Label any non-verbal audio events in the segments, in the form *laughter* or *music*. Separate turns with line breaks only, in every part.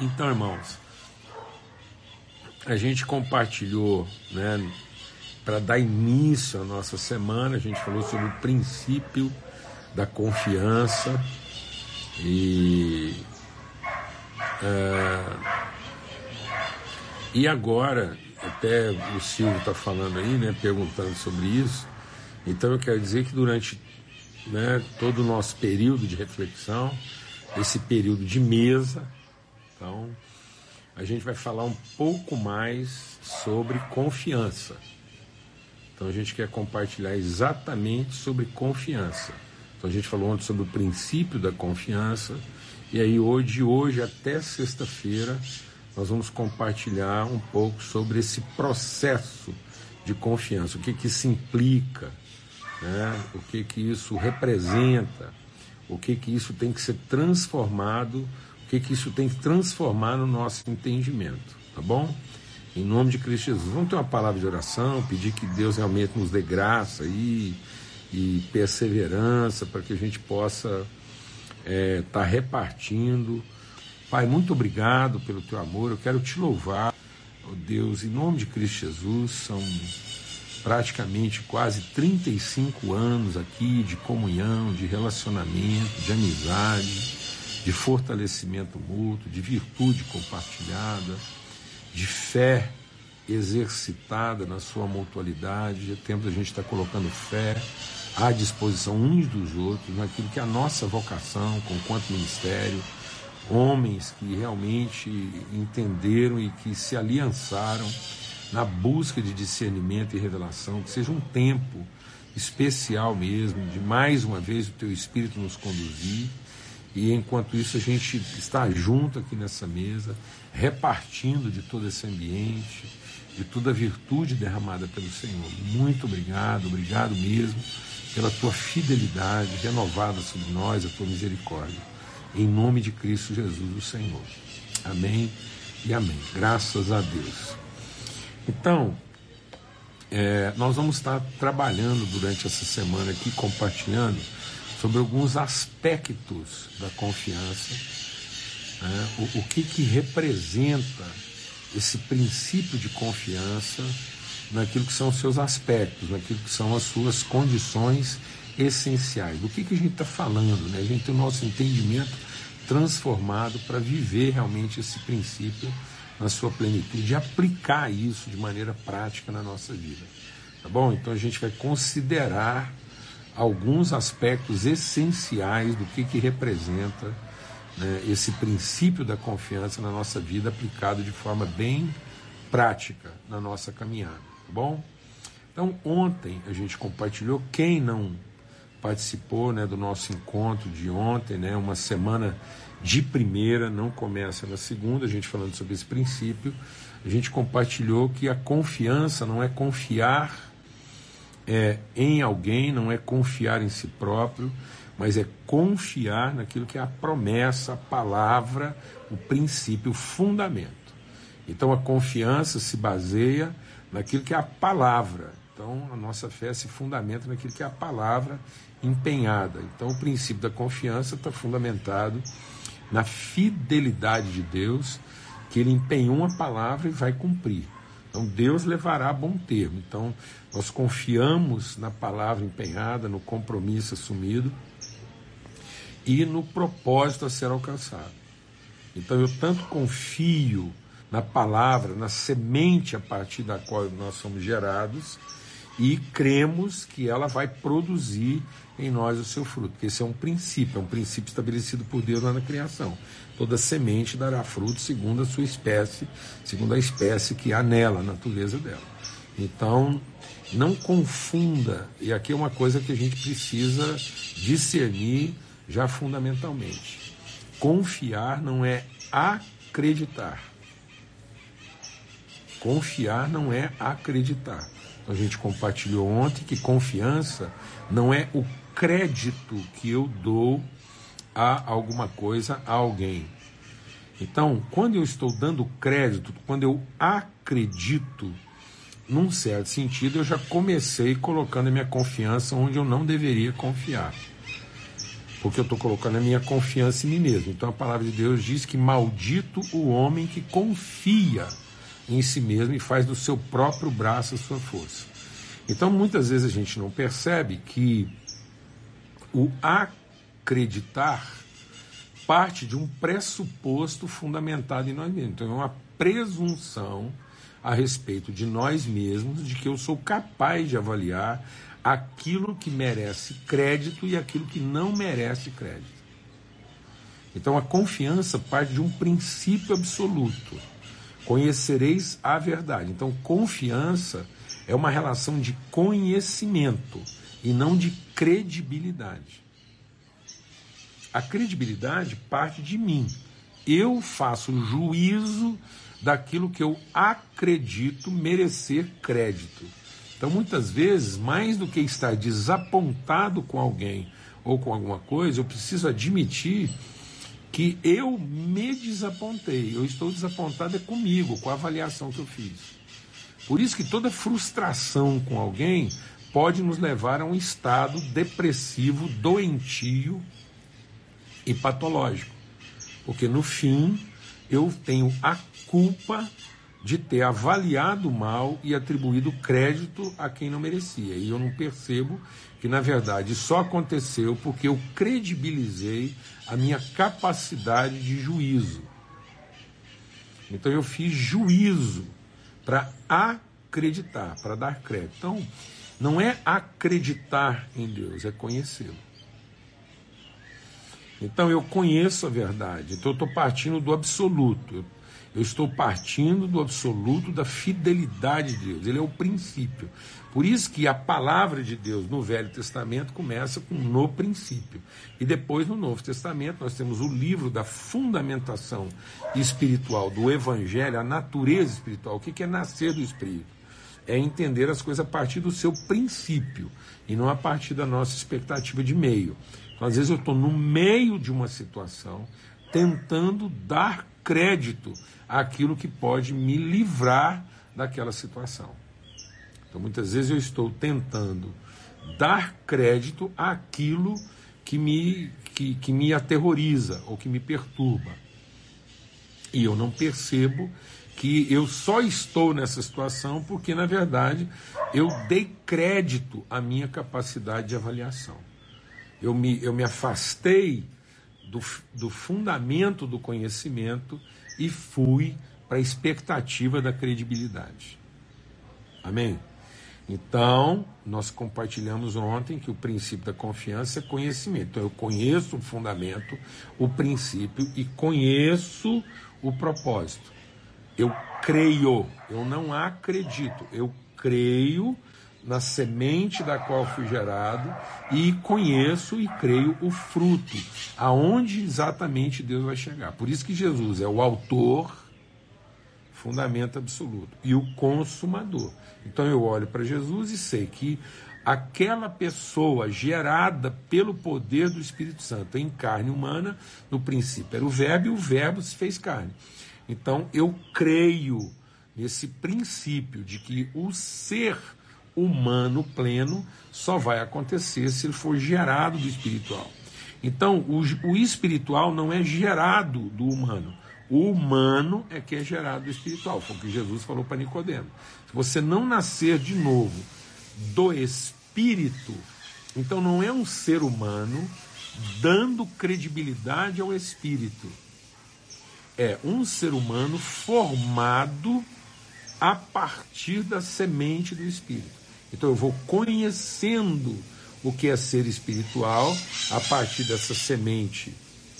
Então, irmãos, a gente compartilhou, né, para dar início à nossa semana, a gente falou sobre o princípio da confiança e é, e agora até o Silvio está falando aí, né, perguntando sobre isso. Então eu quero dizer que durante né, todo o nosso período de reflexão, esse período de mesa, então a gente vai falar um pouco mais sobre confiança. Então a gente quer compartilhar exatamente sobre confiança. Então a gente falou ontem sobre o princípio da confiança, e aí hoje, hoje até sexta-feira, nós vamos compartilhar um pouco sobre esse processo de confiança, o que, que isso implica, né? o que, que isso representa, o que, que isso tem que ser transformado, que, que isso tem que transformar no nosso entendimento, tá bom? Em nome de Cristo Jesus. Vamos ter uma palavra de oração, pedir que Deus realmente nos dê graça e, e perseverança para que a gente possa estar é, tá repartindo. Pai, muito obrigado pelo teu amor. Eu quero te louvar, oh Deus, em nome de Cristo Jesus. São praticamente quase 35 anos aqui de comunhão, de relacionamento, de amizade, de fortalecimento mútuo, de virtude compartilhada, de fé exercitada na sua mutualidade. É tempo da gente estar colocando fé à disposição uns dos outros, naquilo que é a nossa vocação, com quanto ministério, homens que realmente entenderam e que se aliançaram na busca de discernimento e revelação, que seja um tempo especial mesmo, de mais uma vez o teu Espírito nos conduzir. E enquanto isso, a gente está junto aqui nessa mesa, repartindo de todo esse ambiente, de toda a virtude derramada pelo Senhor. Muito obrigado, obrigado mesmo pela tua fidelidade renovada sobre nós, a tua misericórdia. Em nome de Cristo Jesus, o Senhor. Amém e amém. Graças a Deus. Então, é, nós vamos estar trabalhando durante essa semana aqui, compartilhando sobre alguns aspectos da confiança, né? o, o que, que representa esse princípio de confiança naquilo que são os seus aspectos, naquilo que são as suas condições essenciais. Do que, que a gente está falando? Né? A gente tem o nosso entendimento transformado para viver realmente esse princípio na sua plenitude e aplicar isso de maneira prática na nossa vida. Tá bom? Então a gente vai considerar alguns aspectos essenciais do que, que representa né, esse princípio da confiança na nossa vida aplicado de forma bem prática na nossa caminhada. Tá bom? Então, ontem a gente compartilhou. Quem não participou né, do nosso encontro de ontem, né, uma semana de primeira, não começa na segunda, a gente falando sobre esse princípio, a gente compartilhou que a confiança não é confiar é, em alguém, não é confiar em si próprio, mas é confiar naquilo que é a promessa, a palavra, o princípio, o fundamento. Então a confiança se baseia naquilo que é a palavra. Então a nossa fé se fundamenta naquilo que é a palavra empenhada. Então o princípio da confiança está fundamentado na fidelidade de Deus, que ele empenhou uma palavra e vai cumprir. Então Deus levará a bom termo. Então nós confiamos na palavra empenhada, no compromisso assumido e no propósito a ser alcançado. Então eu tanto confio na palavra, na semente a partir da qual nós somos gerados e cremos que ela vai produzir em nós o seu fruto. Porque esse é um princípio, é um princípio estabelecido por Deus lá na criação. Toda semente dará fruto segundo a sua espécie, segundo a espécie que há nela, a natureza dela. Então, não confunda, e aqui é uma coisa que a gente precisa discernir já fundamentalmente. Confiar não é acreditar. Confiar não é acreditar. A gente compartilhou ontem que confiança não é o crédito que eu dou a alguma coisa, a alguém. Então, quando eu estou dando crédito, quando eu acredito, num certo sentido, eu já comecei colocando a minha confiança onde eu não deveria confiar. porque eu estou colocando a minha confiança em mim mesmo. Então a palavra de Deus diz que maldito o homem que confia em si mesmo e faz do seu próprio braço a sua força. Então muitas vezes a gente não percebe que o acreditar parte de um pressuposto fundamentado em nós mesmos. Então é uma presunção a respeito de nós mesmos, de que eu sou capaz de avaliar aquilo que merece crédito e aquilo que não merece crédito. Então a confiança parte de um princípio absoluto. Conhecereis a verdade. Então confiança é uma relação de conhecimento e não de credibilidade. A credibilidade parte de mim. Eu faço juízo daquilo que eu acredito merecer crédito. Então, muitas vezes, mais do que estar desapontado com alguém ou com alguma coisa, eu preciso admitir que eu me desapontei. Eu estou desapontado é comigo, com a avaliação que eu fiz. Por isso que toda frustração com alguém pode nos levar a um estado depressivo, doentio e patológico. Porque no fim eu tenho a culpa de ter avaliado mal e atribuído crédito a quem não merecia. E eu não percebo que, na verdade, só aconteceu porque eu credibilizei a minha capacidade de juízo. Então eu fiz juízo para acreditar, para dar crédito. Então, não é acreditar em Deus, é conhecê-lo. Então eu conheço a verdade, então eu estou partindo do absoluto. Eu, eu estou partindo do absoluto da fidelidade de Deus. Ele é o princípio. Por isso que a palavra de Deus no Velho Testamento começa com no princípio. E depois no Novo Testamento nós temos o livro da fundamentação espiritual do Evangelho, a natureza espiritual. O que é nascer do Espírito? É entender as coisas a partir do seu princípio e não a partir da nossa expectativa de meio. Então, às vezes eu estou no meio de uma situação tentando dar crédito àquilo que pode me livrar daquela situação. Então, muitas vezes eu estou tentando dar crédito àquilo que me, que, que me aterroriza ou que me perturba. E eu não percebo que eu só estou nessa situação porque, na verdade, eu dei crédito à minha capacidade de avaliação. Eu me, eu me afastei do, do fundamento do conhecimento e fui para a expectativa da credibilidade. Amém? Então, nós compartilhamos ontem que o princípio da confiança é conhecimento. Então, eu conheço o fundamento, o princípio e conheço o propósito. Eu creio, eu não acredito, eu creio na semente da qual fui gerado e conheço e creio o fruto, aonde exatamente Deus vai chegar. Por isso que Jesus é o autor, fundamento absoluto, e o consumador. Então eu olho para Jesus e sei que aquela pessoa gerada pelo poder do Espírito Santo em carne humana, no princípio era o Verbo e o Verbo se fez carne. Então eu creio nesse princípio de que o ser humano pleno só vai acontecer se ele for gerado do espiritual. Então, o, o espiritual não é gerado do humano. O humano é que é gerado do espiritual. Foi o que Jesus falou para Nicodemo. Se você não nascer de novo do espírito, então não é um ser humano dando credibilidade ao espírito. É um ser humano formado a partir da semente do espírito. Então eu vou conhecendo o que é ser espiritual a partir dessa semente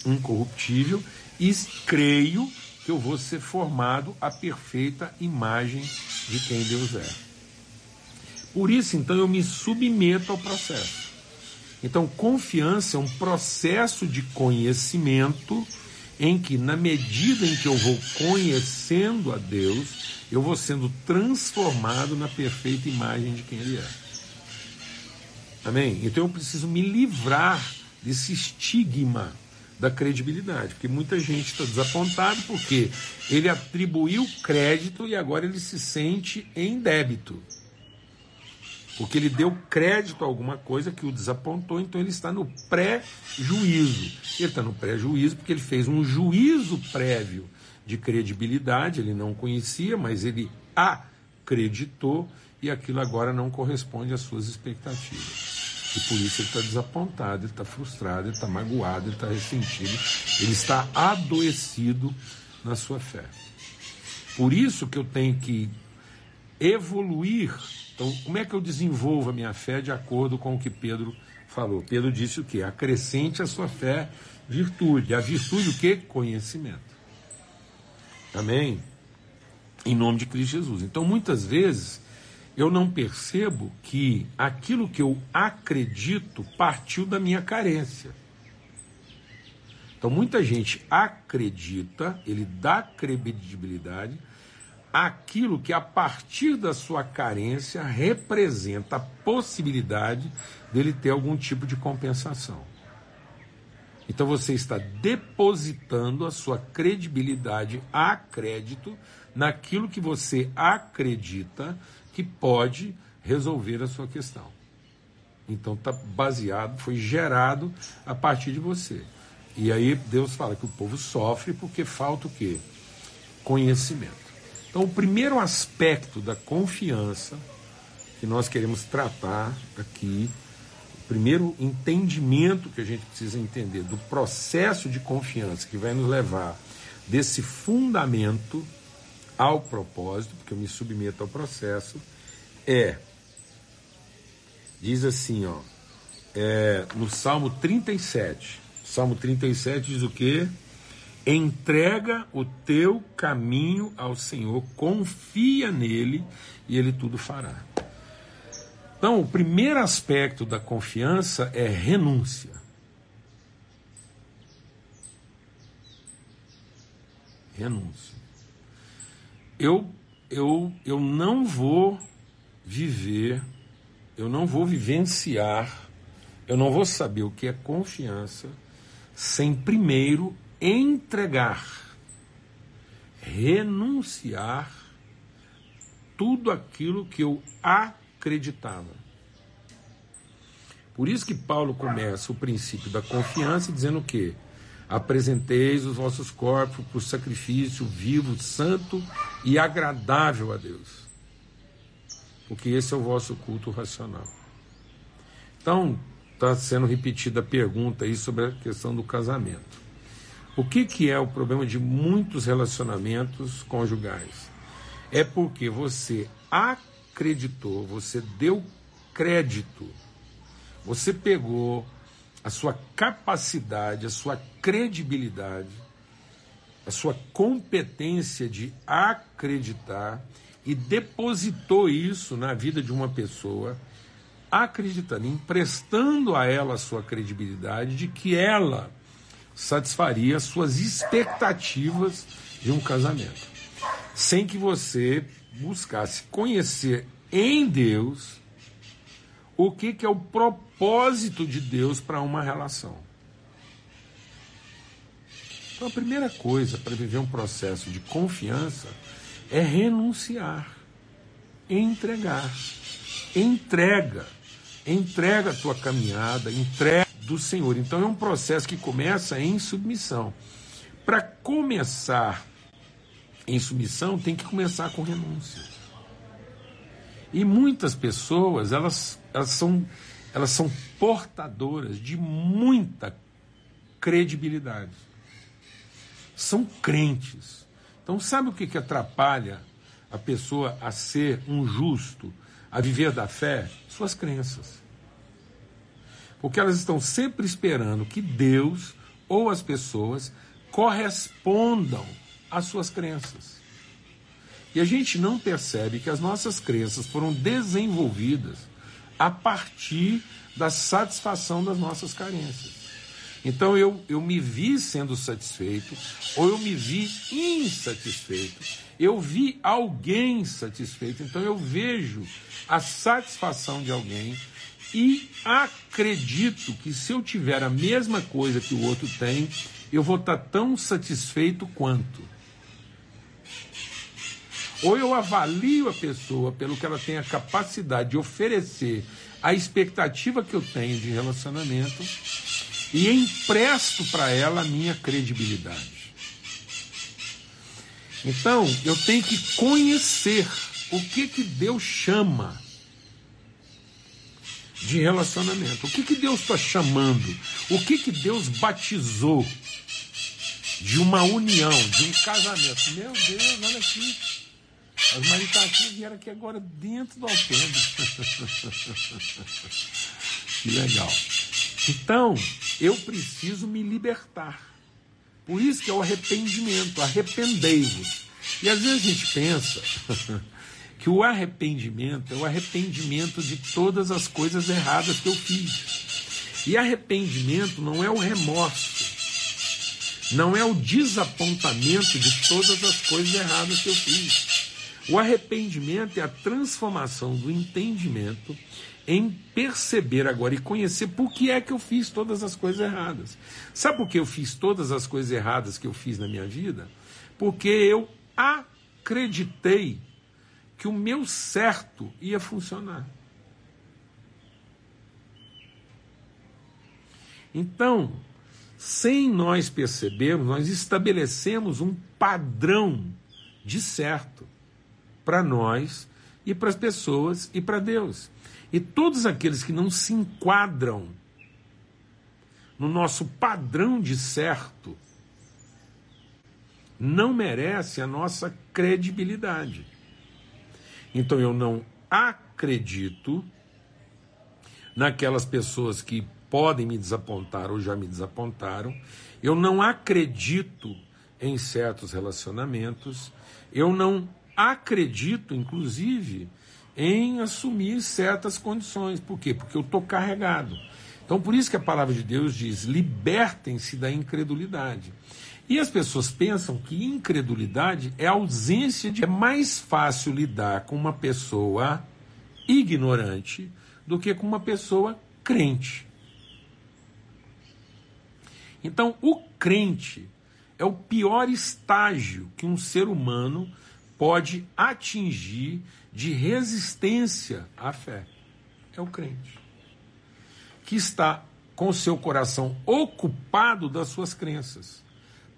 incorruptível e creio que eu vou ser formado à perfeita imagem de quem Deus é. Por isso, então, eu me submeto ao processo. Então, confiança é um processo de conhecimento em que, na medida em que eu vou conhecendo a Deus, eu vou sendo transformado na perfeita imagem de quem Ele é. Amém? Então eu preciso me livrar desse estigma da credibilidade, porque muita gente está desapontado porque ele atribuiu crédito e agora ele se sente em débito. Porque ele deu crédito a alguma coisa que o desapontou, então ele está no pré-juízo. Ele está no pré-juízo porque ele fez um juízo prévio de credibilidade, ele não conhecia, mas ele acreditou e aquilo agora não corresponde às suas expectativas. E por isso ele está desapontado, ele está frustrado, ele está magoado, ele está ressentido, ele está adoecido na sua fé. Por isso que eu tenho que evoluir. Então, como é que eu desenvolvo a minha fé de acordo com o que Pedro falou? Pedro disse o quê? Acrescente a sua fé virtude. A virtude o quê? Conhecimento. Amém? Em nome de Cristo Jesus. Então, muitas vezes, eu não percebo que aquilo que eu acredito partiu da minha carência. Então, muita gente acredita, ele dá credibilidade aquilo que, a partir da sua carência, representa a possibilidade dele ter algum tipo de compensação. Então, você está depositando a sua credibilidade a crédito naquilo que você acredita que pode resolver a sua questão. Então, está baseado, foi gerado a partir de você. E aí Deus fala que o povo sofre porque falta o quê? Conhecimento. Então, o primeiro aspecto da confiança que nós queremos tratar aqui, o primeiro entendimento que a gente precisa entender do processo de confiança que vai nos levar desse fundamento ao propósito, porque eu me submeto ao processo, é, diz assim, ó, é, no Salmo 37, Salmo 37 diz o quê? Entrega o teu caminho ao Senhor, confia nele e ele tudo fará. Então, o primeiro aspecto da confiança é renúncia. Renúncia. Eu, eu, eu não vou viver, eu não vou vivenciar, eu não vou saber o que é confiança sem primeiro entregar, renunciar tudo aquilo que eu acreditava. Por isso que Paulo começa o princípio da confiança dizendo o quê? Apresenteis os vossos corpos por sacrifício vivo, santo e agradável a Deus. Porque esse é o vosso culto racional. Então, está sendo repetida a pergunta aí sobre a questão do casamento. O que, que é o problema de muitos relacionamentos conjugais? É porque você acreditou, você deu crédito, você pegou a sua capacidade, a sua credibilidade, a sua competência de acreditar e depositou isso na vida de uma pessoa acreditando, emprestando a ela a sua credibilidade de que ela satisfaria as suas expectativas de um casamento, sem que você buscasse conhecer em Deus o que, que é o propósito de Deus para uma relação. Então, a primeira coisa para viver um processo de confiança é renunciar, entregar. Entrega entrega a tua caminhada, entrega do Senhor. Então é um processo que começa em submissão. Para começar em submissão, tem que começar com renúncia. E muitas pessoas, elas, elas, são, elas são portadoras de muita credibilidade. São crentes. Então, sabe o que, que atrapalha a pessoa a ser um justo, a viver da fé? Suas crenças. Porque elas estão sempre esperando que Deus ou as pessoas correspondam às suas crenças. E a gente não percebe que as nossas crenças foram desenvolvidas a partir da satisfação das nossas carências. Então eu, eu me vi sendo satisfeito, ou eu me vi insatisfeito. Eu vi alguém satisfeito, então eu vejo a satisfação de alguém e acredito que se eu tiver a mesma coisa que o outro tem, eu vou estar tão satisfeito quanto. Ou eu avalio a pessoa pelo que ela tem a capacidade de oferecer, a expectativa que eu tenho de relacionamento, e empresto para ela a minha credibilidade. Então, eu tenho que conhecer o que, que Deus chama de relacionamento. O que, que Deus está chamando? O que, que Deus batizou de uma união, de um casamento? Meu Deus, olha aqui. As maritaquinhas vieram aqui agora dentro do alpendre. *laughs* que legal. Então, eu preciso me libertar. Por isso que é o arrependimento, arrependei-vos. E às vezes a gente pensa *laughs* que o arrependimento é o arrependimento de todas as coisas erradas que eu fiz. E arrependimento não é o remorso, não é o desapontamento de todas as coisas erradas que eu fiz. O arrependimento é a transformação do entendimento em perceber agora e conhecer por que é que eu fiz todas as coisas erradas. Sabe por que eu fiz todas as coisas erradas que eu fiz na minha vida? Porque eu acreditei que o meu certo ia funcionar. Então, sem nós percebermos, nós estabelecemos um padrão de certo para nós e para as pessoas e para Deus. E todos aqueles que não se enquadram no nosso padrão de certo não merecem a nossa credibilidade. Então eu não acredito naquelas pessoas que podem me desapontar ou já me desapontaram. Eu não acredito em certos relacionamentos. Eu não acredito, inclusive, em assumir certas condições. Por quê? Porque eu estou carregado. Então, por isso que a palavra de Deus diz: libertem-se da incredulidade. E as pessoas pensam que incredulidade é ausência de. É mais fácil lidar com uma pessoa ignorante do que com uma pessoa crente. Então, o crente é o pior estágio que um ser humano pode atingir de resistência à fé. É o crente. Que está com seu coração ocupado das suas crenças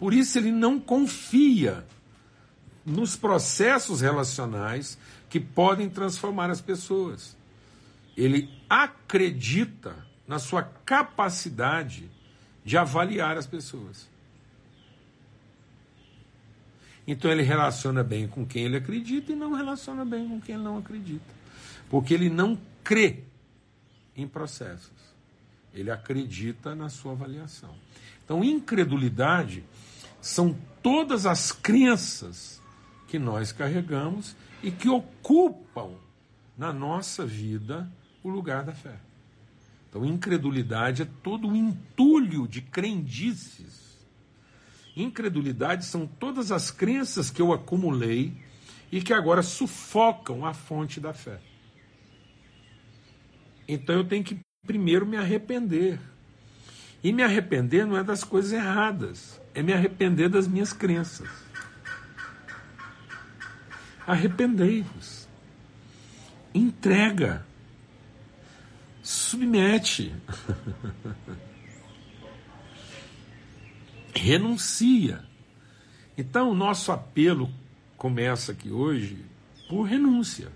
por isso ele não confia nos processos relacionais que podem transformar as pessoas. Ele acredita na sua capacidade de avaliar as pessoas. Então ele relaciona bem com quem ele acredita e não relaciona bem com quem ele não acredita. Porque ele não crê em processos. Ele acredita na sua avaliação. Então, incredulidade são todas as crenças que nós carregamos e que ocupam na nossa vida o lugar da fé. Então, incredulidade é todo o entulho de crendices. Incredulidade são todas as crenças que eu acumulei e que agora sufocam a fonte da fé. Então eu tenho que primeiro me arrepender. E me arrepender não é das coisas erradas é me arrepender das minhas crenças. Arrependei-vos. Entrega. Submete. *laughs* Renuncia. Então, o nosso apelo começa aqui hoje por renúncia.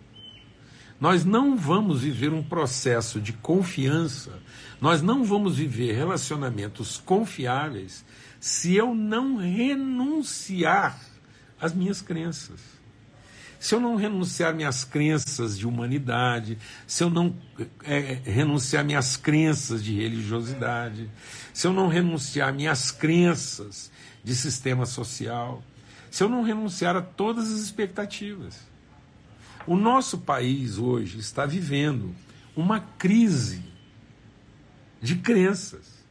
Nós não vamos viver um processo de confiança, nós não vamos viver relacionamentos confiáveis se eu não renunciar às minhas crenças. Se eu não renunciar minhas crenças de humanidade, se eu não é, renunciar minhas crenças de religiosidade, se eu não renunciar minhas crenças de sistema social, se eu não renunciar a todas as expectativas. O nosso país hoje está vivendo uma crise de crenças.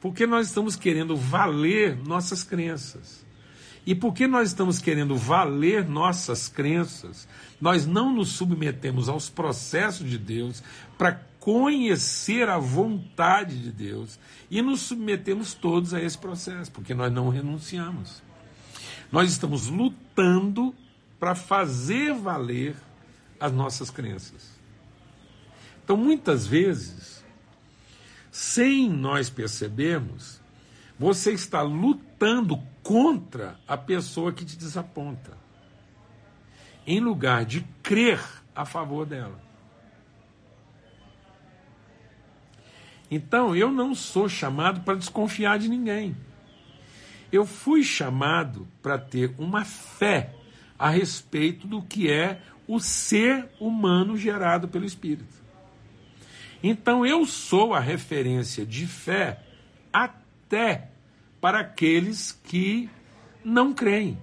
Porque nós estamos querendo valer nossas crenças. E porque nós estamos querendo valer nossas crenças, nós não nos submetemos aos processos de Deus para conhecer a vontade de Deus e nos submetemos todos a esse processo, porque nós não renunciamos. Nós estamos lutando para fazer valer as nossas crenças. Então, muitas vezes, sem nós percebermos, você está lutando contra a pessoa que te desaponta, em lugar de crer a favor dela. Então, eu não sou chamado para desconfiar de ninguém. Eu fui chamado para ter uma fé a respeito do que é o ser humano gerado pelo Espírito. Então eu sou a referência de fé até para aqueles que não creem.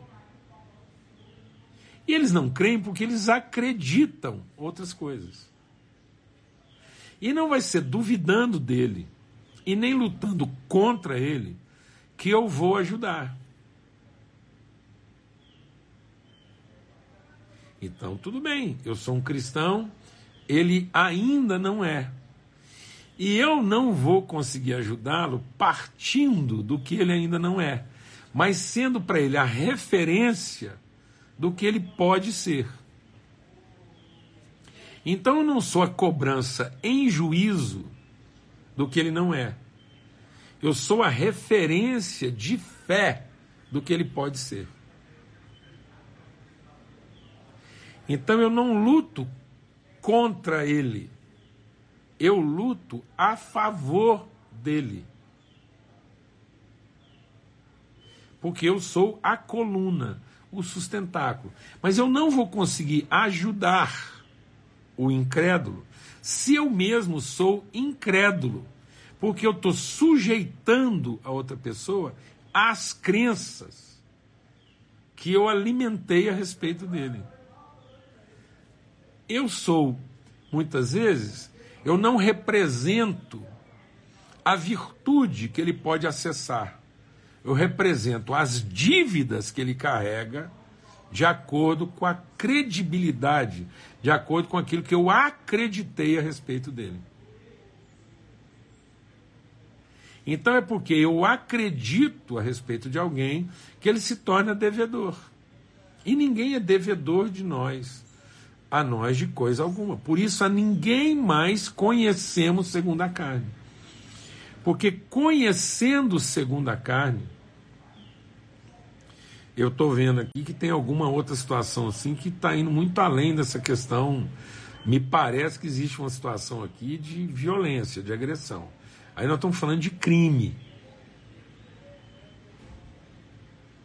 E eles não creem porque eles acreditam outras coisas. E não vai ser duvidando dele e nem lutando contra ele que eu vou ajudar. Então, tudo bem, eu sou um cristão, ele ainda não é. E eu não vou conseguir ajudá-lo partindo do que ele ainda não é, mas sendo para ele a referência do que ele pode ser. Então eu não sou a cobrança em juízo do que ele não é. Eu sou a referência de fé do que ele pode ser. Então eu não luto contra ele, eu luto a favor dele. Porque eu sou a coluna, o sustentáculo. Mas eu não vou conseguir ajudar o incrédulo se eu mesmo sou incrédulo. Porque eu estou sujeitando a outra pessoa às crenças que eu alimentei a respeito dele. Eu sou, muitas vezes, eu não represento a virtude que ele pode acessar. Eu represento as dívidas que ele carrega de acordo com a credibilidade, de acordo com aquilo que eu acreditei a respeito dele. Então é porque eu acredito a respeito de alguém que ele se torna devedor. E ninguém é devedor de nós a nós de coisa alguma. Por isso a ninguém mais conhecemos segundo a carne. Porque conhecendo segundo a carne, eu estou vendo aqui que tem alguma outra situação assim que está indo muito além dessa questão. Me parece que existe uma situação aqui de violência, de agressão. Aí nós estamos falando de crime.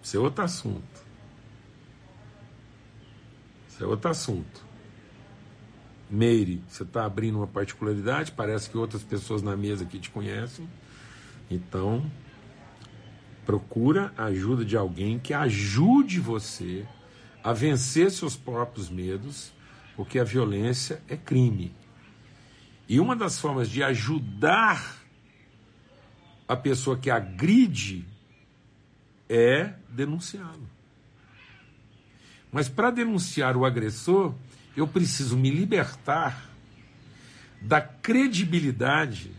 Isso é outro assunto. Isso é outro assunto. Meire, você está abrindo uma particularidade, parece que outras pessoas na mesa aqui te conhecem. Então, procura a ajuda de alguém que ajude você a vencer seus próprios medos, porque a violência é crime. E uma das formas de ajudar a pessoa que agride é denunciá-lo. Mas para denunciar o agressor, eu preciso me libertar da credibilidade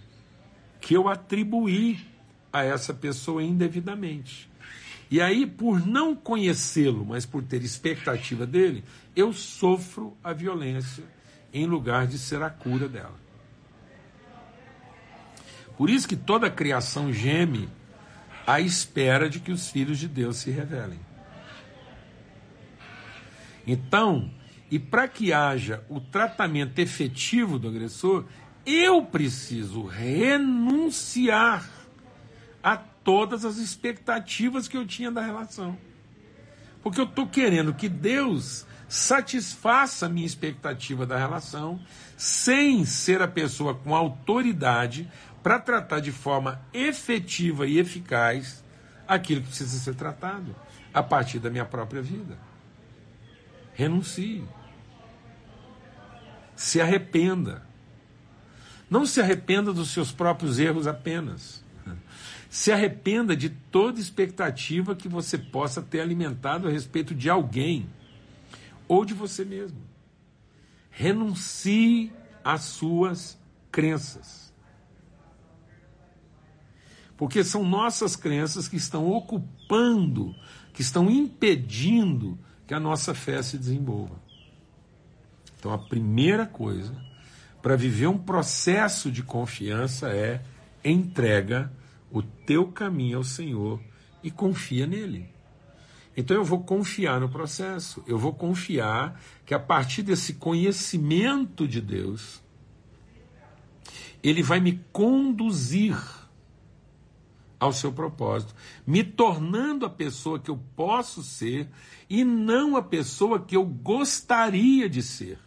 que eu atribuí a essa pessoa indevidamente. E aí, por não conhecê-lo, mas por ter expectativa dele, eu sofro a violência em lugar de ser a cura dela. Por isso que toda a criação geme à espera de que os filhos de Deus se revelem. Então, e para que haja o tratamento efetivo do agressor, eu preciso renunciar a todas as expectativas que eu tinha da relação. Porque eu estou querendo que Deus satisfaça a minha expectativa da relação, sem ser a pessoa com autoridade para tratar de forma efetiva e eficaz aquilo que precisa ser tratado a partir da minha própria vida. Renuncie se arrependa. Não se arrependa dos seus próprios erros apenas. Se arrependa de toda expectativa que você possa ter alimentado a respeito de alguém ou de você mesmo. Renuncie às suas crenças. Porque são nossas crenças que estão ocupando, que estão impedindo que a nossa fé se desenvolva. Então, a primeira coisa para viver um processo de confiança é entrega o teu caminho ao Senhor e confia nele. Então eu vou confiar no processo, eu vou confiar que a partir desse conhecimento de Deus, ele vai me conduzir ao seu propósito, me tornando a pessoa que eu posso ser e não a pessoa que eu gostaria de ser.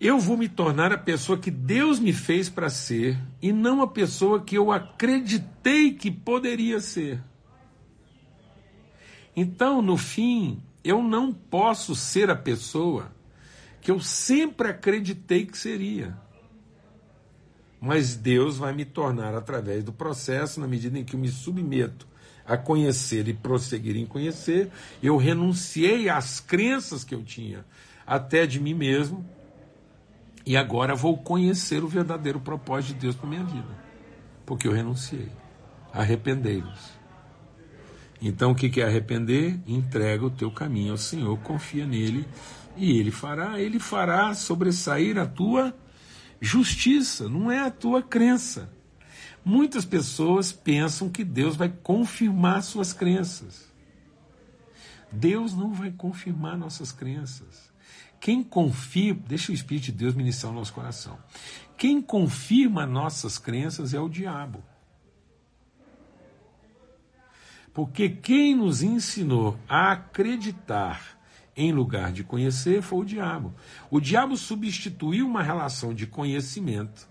Eu vou me tornar a pessoa que Deus me fez para ser e não a pessoa que eu acreditei que poderia ser. Então, no fim, eu não posso ser a pessoa que eu sempre acreditei que seria. Mas Deus vai me tornar através do processo, na medida em que eu me submeto a conhecer e prosseguir em conhecer, eu renunciei às crenças que eu tinha, até de mim mesmo, e agora vou conhecer o verdadeiro propósito de Deus para minha vida, porque eu renunciei. Arrependei-vos. Então o que é arrepender? Entrega o teu caminho ao Senhor, confia nele e ele fará, ele fará sobressair a tua justiça, não é a tua crença. Muitas pessoas pensam que Deus vai confirmar suas crenças. Deus não vai confirmar nossas crenças. Quem confirma, deixa o Espírito de Deus ministrar o nosso coração. Quem confirma nossas crenças é o diabo. Porque quem nos ensinou a acreditar em lugar de conhecer foi o diabo. O diabo substituiu uma relação de conhecimento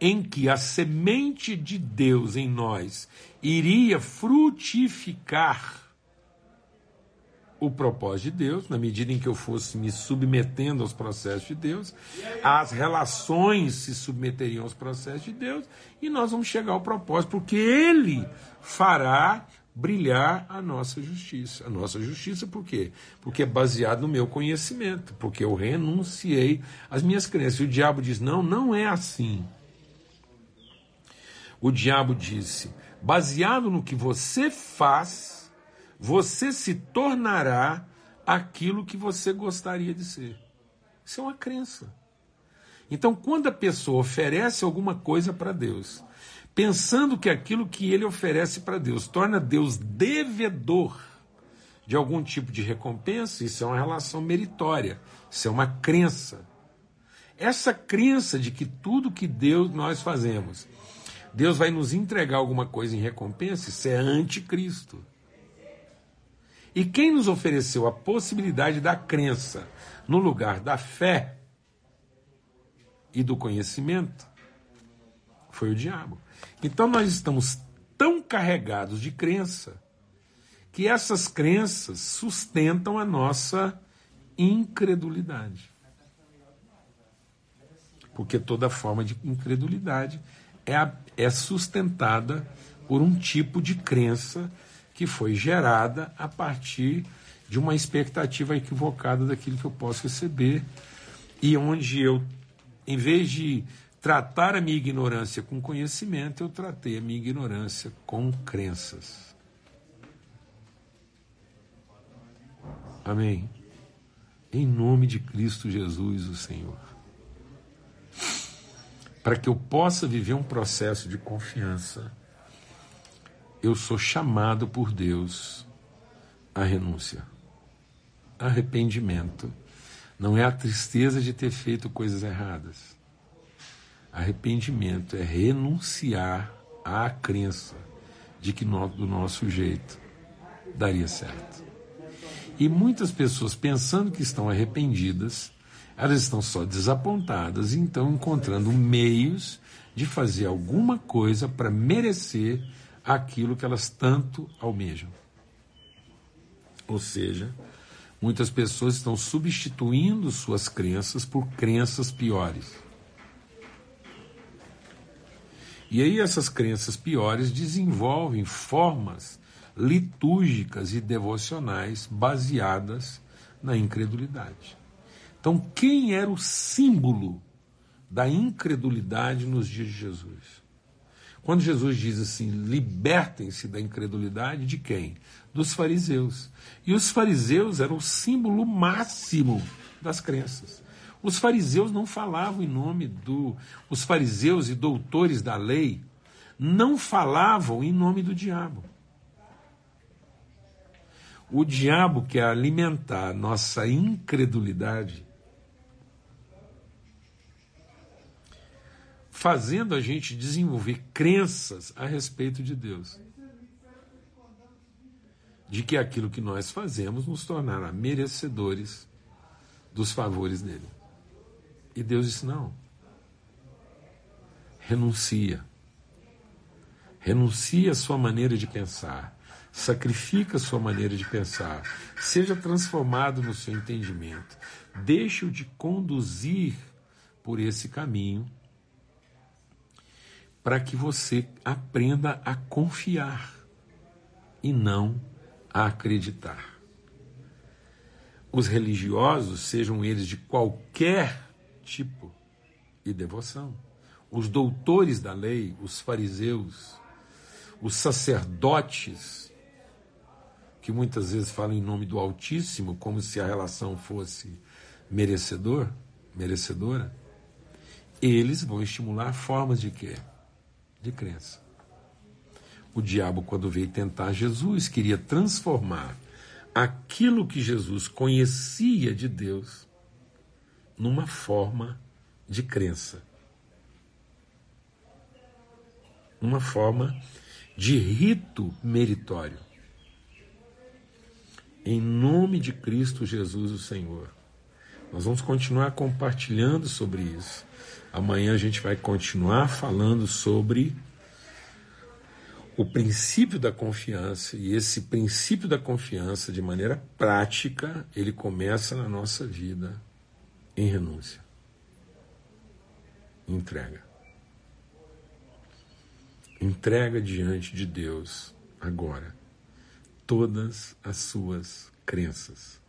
em que a semente de Deus em nós iria frutificar o propósito de Deus, na medida em que eu fosse me submetendo aos processos de Deus, as relações se submeteriam aos processos de Deus, e nós vamos chegar ao propósito, porque Ele fará brilhar a nossa justiça. A nossa justiça por quê? Porque é baseado no meu conhecimento, porque eu renunciei às minhas crenças. E o diabo diz: não, não é assim. O diabo disse: baseado no que você faz você se tornará aquilo que você gostaria de ser. Isso é uma crença. Então, quando a pessoa oferece alguma coisa para Deus, pensando que aquilo que ele oferece para Deus torna Deus devedor de algum tipo de recompensa, isso é uma relação meritória, isso é uma crença. Essa crença de que tudo que Deus nós fazemos, Deus vai nos entregar alguma coisa em recompensa, isso é anticristo. E quem nos ofereceu a possibilidade da crença no lugar da fé e do conhecimento foi o diabo. Então nós estamos tão carregados de crença que essas crenças sustentam a nossa incredulidade. Porque toda forma de incredulidade é, é sustentada por um tipo de crença que foi gerada a partir de uma expectativa equivocada daquilo que eu posso receber e onde eu, em vez de tratar a minha ignorância com conhecimento, eu tratei a minha ignorância com crenças. Amém. Em nome de Cristo Jesus, o Senhor. Para que eu possa viver um processo de confiança eu sou chamado por Deus à renúncia. Arrependimento não é a tristeza de ter feito coisas erradas. Arrependimento é renunciar à crença de que no, do nosso jeito daria certo. E muitas pessoas pensando que estão arrependidas, elas estão só desapontadas e então encontrando meios de fazer alguma coisa para merecer aquilo que elas tanto almejam. Ou seja, muitas pessoas estão substituindo suas crenças por crenças piores. E aí essas crenças piores desenvolvem formas litúrgicas e devocionais baseadas na incredulidade. Então, quem era o símbolo da incredulidade nos dias de Jesus? Quando Jesus diz assim: libertem-se da incredulidade de quem? Dos fariseus. E os fariseus eram o símbolo máximo das crenças. Os fariseus não falavam em nome do. Os fariseus e doutores da lei não falavam em nome do diabo. O diabo quer alimentar nossa incredulidade, fazendo a gente desenvolver crenças a respeito de Deus. De que aquilo que nós fazemos nos tornará merecedores dos favores dele. E Deus disse: não. Renuncia. Renuncia a sua maneira de pensar sacrifica a sua maneira de pensar, seja transformado no seu entendimento, deixe-o de conduzir por esse caminho para que você aprenda a confiar e não a acreditar. Os religiosos, sejam eles de qualquer tipo e devoção, os doutores da lei, os fariseus, os sacerdotes, que muitas vezes falam em nome do Altíssimo, como se a relação fosse merecedor, merecedora, eles vão estimular formas de quê? De crença. O diabo, quando veio tentar Jesus, queria transformar aquilo que Jesus conhecia de Deus numa forma de crença. Uma forma de rito meritório em nome de Cristo Jesus, o Senhor. Nós vamos continuar compartilhando sobre isso. Amanhã a gente vai continuar falando sobre o princípio da confiança, e esse princípio da confiança, de maneira prática, ele começa na nossa vida em renúncia, entrega. Entrega diante de Deus agora todas as suas crenças.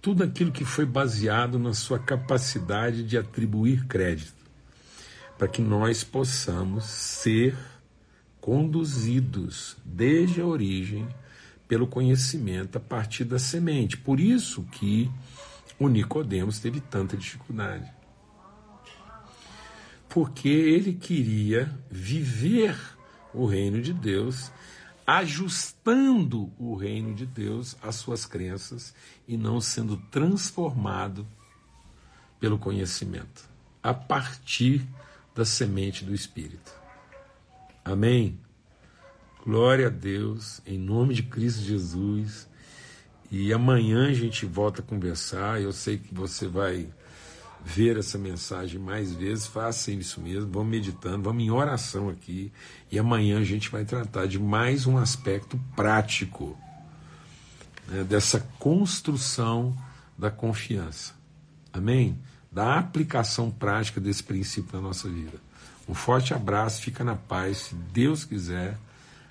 Tudo aquilo que foi baseado na sua capacidade de atribuir crédito, para que nós possamos ser conduzidos desde a origem pelo conhecimento a partir da semente. Por isso que o Nicodemos teve tanta dificuldade. Porque ele queria viver o reino de Deus ajustando o reino de Deus às suas crenças e não sendo transformado pelo conhecimento, a partir da semente do Espírito. Amém? Glória a Deus, em nome de Cristo Jesus. E amanhã a gente volta a conversar. Eu sei que você vai ver essa mensagem mais vezes, faça isso mesmo, vamos meditando, vamos em oração aqui e amanhã a gente vai tratar de mais um aspecto prático né, dessa construção da confiança. Amém? Da aplicação prática desse princípio na nossa vida. Um forte abraço, fica na paz, se Deus quiser.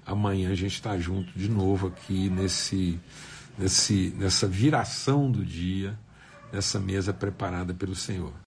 Amanhã a gente está junto de novo aqui nesse, nesse, nessa viração do dia nessa mesa preparada pelo Senhor.